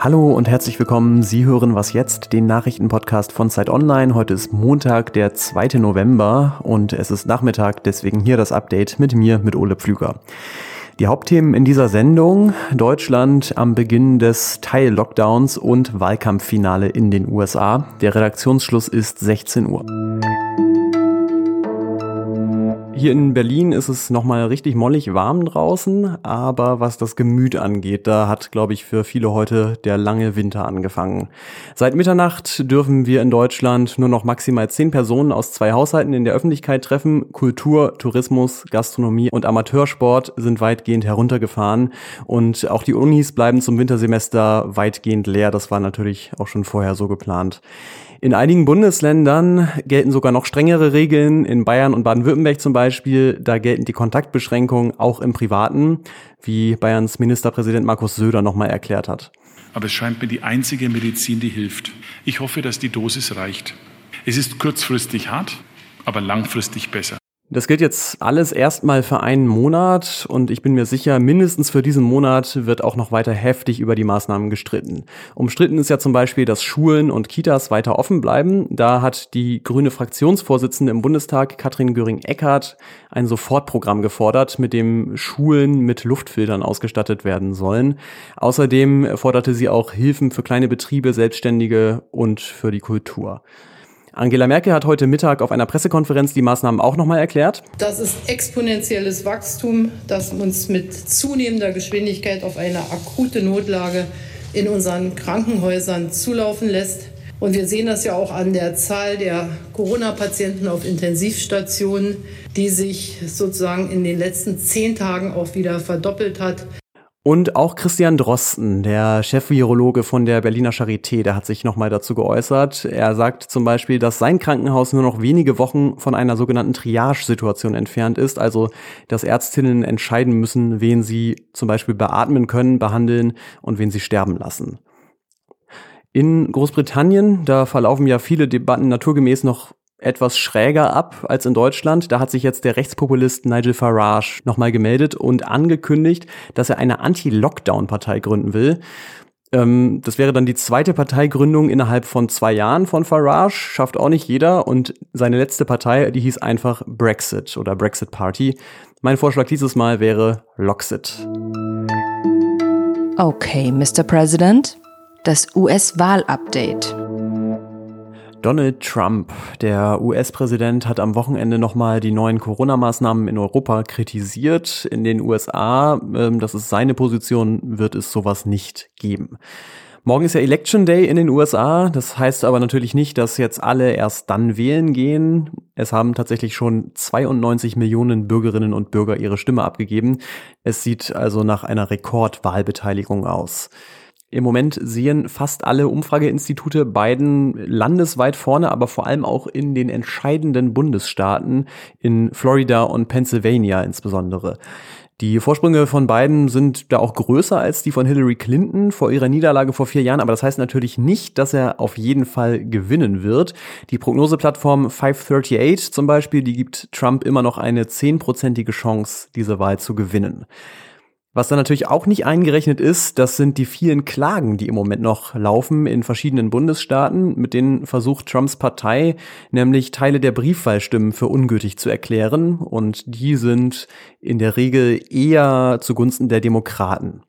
Hallo und herzlich willkommen. Sie hören was jetzt, den Nachrichtenpodcast von Zeit Online. Heute ist Montag, der 2. November und es ist Nachmittag, deswegen hier das Update mit mir, mit Ole Pflüger. Die Hauptthemen in dieser Sendung, Deutschland am Beginn des Teil-Lockdowns und Wahlkampffinale in den USA. Der Redaktionsschluss ist 16 Uhr. Hier in Berlin ist es nochmal richtig mollig warm draußen, aber was das Gemüt angeht, da hat, glaube ich, für viele heute der lange Winter angefangen. Seit Mitternacht dürfen wir in Deutschland nur noch maximal zehn Personen aus zwei Haushalten in der Öffentlichkeit treffen. Kultur, Tourismus, Gastronomie und Amateursport sind weitgehend heruntergefahren und auch die Unis bleiben zum Wintersemester weitgehend leer. Das war natürlich auch schon vorher so geplant. In einigen Bundesländern gelten sogar noch strengere Regeln. In Bayern und Baden-Württemberg zum Beispiel, da gelten die Kontaktbeschränkungen auch im Privaten, wie Bayerns Ministerpräsident Markus Söder nochmal erklärt hat. Aber es scheint mir die einzige Medizin, die hilft. Ich hoffe, dass die Dosis reicht. Es ist kurzfristig hart, aber langfristig besser. Das gilt jetzt alles erstmal für einen Monat und ich bin mir sicher, mindestens für diesen Monat wird auch noch weiter heftig über die Maßnahmen gestritten. Umstritten ist ja zum Beispiel, dass Schulen und Kitas weiter offen bleiben. Da hat die grüne Fraktionsvorsitzende im Bundestag, Katrin Göring-Eckardt, ein Sofortprogramm gefordert, mit dem Schulen mit Luftfiltern ausgestattet werden sollen. Außerdem forderte sie auch Hilfen für kleine Betriebe, Selbstständige und für die Kultur. Angela Merkel hat heute Mittag auf einer Pressekonferenz die Maßnahmen auch nochmal erklärt. Das ist exponentielles Wachstum, das uns mit zunehmender Geschwindigkeit auf eine akute Notlage in unseren Krankenhäusern zulaufen lässt. Und wir sehen das ja auch an der Zahl der Corona-Patienten auf Intensivstationen, die sich sozusagen in den letzten zehn Tagen auch wieder verdoppelt hat. Und auch Christian Drosten, der Chefvirologe von der Berliner Charité, der hat sich nochmal dazu geäußert. Er sagt zum Beispiel, dass sein Krankenhaus nur noch wenige Wochen von einer sogenannten Triage-Situation entfernt ist, also dass Ärztinnen entscheiden müssen, wen sie zum Beispiel beatmen können, behandeln und wen sie sterben lassen. In Großbritannien, da verlaufen ja viele Debatten naturgemäß noch etwas schräger ab als in Deutschland. Da hat sich jetzt der Rechtspopulist Nigel Farage nochmal gemeldet und angekündigt, dass er eine Anti-Lockdown-Partei gründen will. Ähm, das wäre dann die zweite Parteigründung innerhalb von zwei Jahren von Farage. Schafft auch nicht jeder. Und seine letzte Partei, die hieß einfach Brexit oder Brexit Party. Mein Vorschlag dieses Mal wäre Loxit. Okay, Mr. President. Das US-Wahl-Update. Donald Trump, der US-Präsident, hat am Wochenende nochmal die neuen Corona-Maßnahmen in Europa kritisiert. In den USA, ähm, das ist seine Position, wird es sowas nicht geben. Morgen ist ja Election Day in den USA. Das heißt aber natürlich nicht, dass jetzt alle erst dann wählen gehen. Es haben tatsächlich schon 92 Millionen Bürgerinnen und Bürger ihre Stimme abgegeben. Es sieht also nach einer Rekordwahlbeteiligung aus. Im Moment sehen fast alle Umfrageinstitute Biden landesweit vorne, aber vor allem auch in den entscheidenden Bundesstaaten, in Florida und Pennsylvania insbesondere. Die Vorsprünge von Biden sind da auch größer als die von Hillary Clinton vor ihrer Niederlage vor vier Jahren, aber das heißt natürlich nicht, dass er auf jeden Fall gewinnen wird. Die Prognoseplattform 538 zum Beispiel, die gibt Trump immer noch eine zehnprozentige Chance, diese Wahl zu gewinnen. Was dann natürlich auch nicht eingerechnet ist, das sind die vielen Klagen, die im Moment noch laufen in verschiedenen Bundesstaaten, mit denen versucht Trumps Partei nämlich Teile der Briefwahlstimmen für ungültig zu erklären und die sind in der Regel eher zugunsten der Demokraten.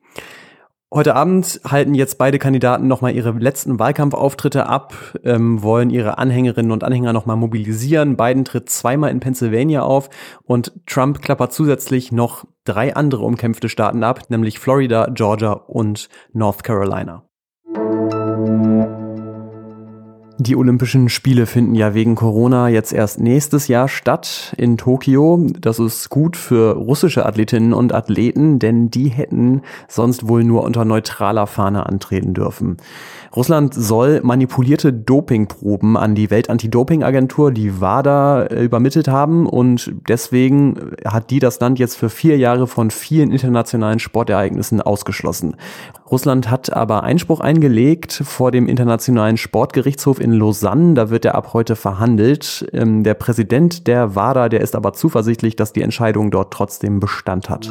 Heute Abend halten jetzt beide Kandidaten nochmal ihre letzten Wahlkampfauftritte ab, ähm, wollen ihre Anhängerinnen und Anhänger nochmal mobilisieren. Biden tritt zweimal in Pennsylvania auf und Trump klappert zusätzlich noch drei andere umkämpfte Staaten ab, nämlich Florida, Georgia und North Carolina. Die Olympischen Spiele finden ja wegen Corona jetzt erst nächstes Jahr statt in Tokio. Das ist gut für russische Athletinnen und Athleten, denn die hätten sonst wohl nur unter neutraler Fahne antreten dürfen. Russland soll manipulierte Dopingproben an die Weltantidopingagentur, die WADA, äh, übermittelt haben und deswegen hat die das Land jetzt für vier Jahre von vielen internationalen Sportereignissen ausgeschlossen. Russland hat aber Einspruch eingelegt vor dem Internationalen Sportgerichtshof in Lausanne. Da wird er ab heute verhandelt. Ähm, der Präsident der WADA, der ist aber zuversichtlich, dass die Entscheidung dort trotzdem Bestand hat.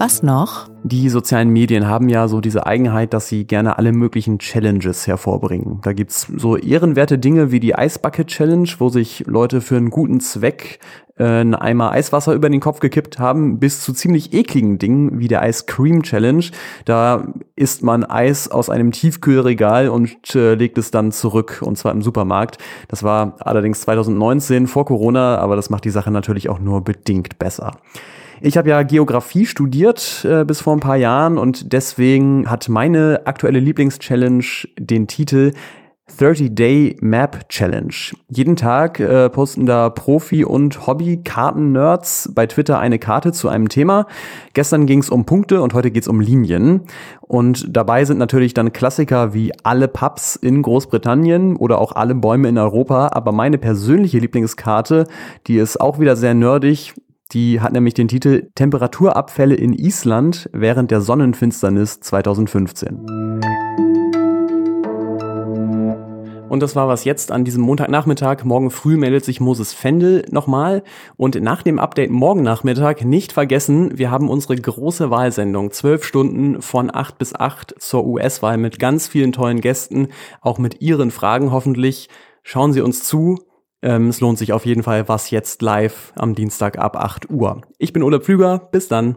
Was noch? Die sozialen Medien haben ja so diese Eigenheit, dass sie gerne alle möglichen Challenges hervorbringen. Da gibt's so ehrenwerte Dinge wie die Eisbucket Challenge, wo sich Leute für einen guten Zweck äh, einen Eimer Eiswasser über den Kopf gekippt haben, bis zu ziemlich ekligen Dingen wie der Ice Cream Challenge. Da isst man Eis aus einem Tiefkühlregal und äh, legt es dann zurück, und zwar im Supermarkt. Das war allerdings 2019 vor Corona, aber das macht die Sache natürlich auch nur bedingt besser. Ich habe ja Geografie studiert äh, bis vor ein paar Jahren und deswegen hat meine aktuelle Lieblingschallenge den Titel 30-Day Map Challenge. Jeden Tag äh, posten da Profi- und Hobby-Karten-Nerds bei Twitter eine Karte zu einem Thema. Gestern ging es um Punkte und heute geht es um Linien. Und dabei sind natürlich dann Klassiker wie alle Pubs in Großbritannien oder auch alle Bäume in Europa. Aber meine persönliche Lieblingskarte, die ist auch wieder sehr nerdig, die hat nämlich den Titel Temperaturabfälle in Island während der Sonnenfinsternis 2015. Und das war was jetzt an diesem Montagnachmittag. Morgen früh meldet sich Moses Fendel nochmal. Und nach dem Update morgen Nachmittag nicht vergessen, wir haben unsere große Wahlsendung. Zwölf Stunden von acht bis acht zur US-Wahl mit ganz vielen tollen Gästen. Auch mit Ihren Fragen hoffentlich. Schauen Sie uns zu. Ähm, es lohnt sich auf jeden Fall, was jetzt live am Dienstag ab 8 Uhr. Ich bin Ole Pflüger, bis dann.